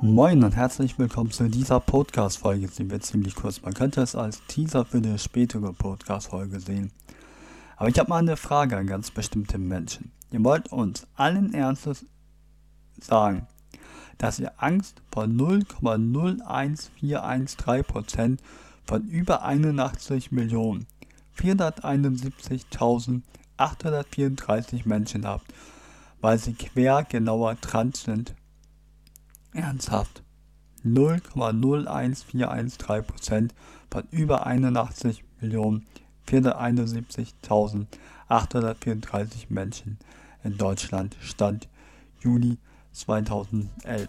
Moin und herzlich willkommen zu dieser Podcast-Folge. Sie wird ziemlich kurz. Man könnte es als Teaser für eine spätere Podcast-Folge sehen. Aber ich habe mal eine Frage an ganz bestimmte Menschen. Ihr wollt uns allen Ernstes sagen, dass ihr Angst vor 0,01413% von über 81 Millionen 471.834 Menschen habt, weil sie quer genauer trans sind. Ernsthaft. 0,01413% von über 81 Millionen 471.834 Menschen in Deutschland stand Juli 2011.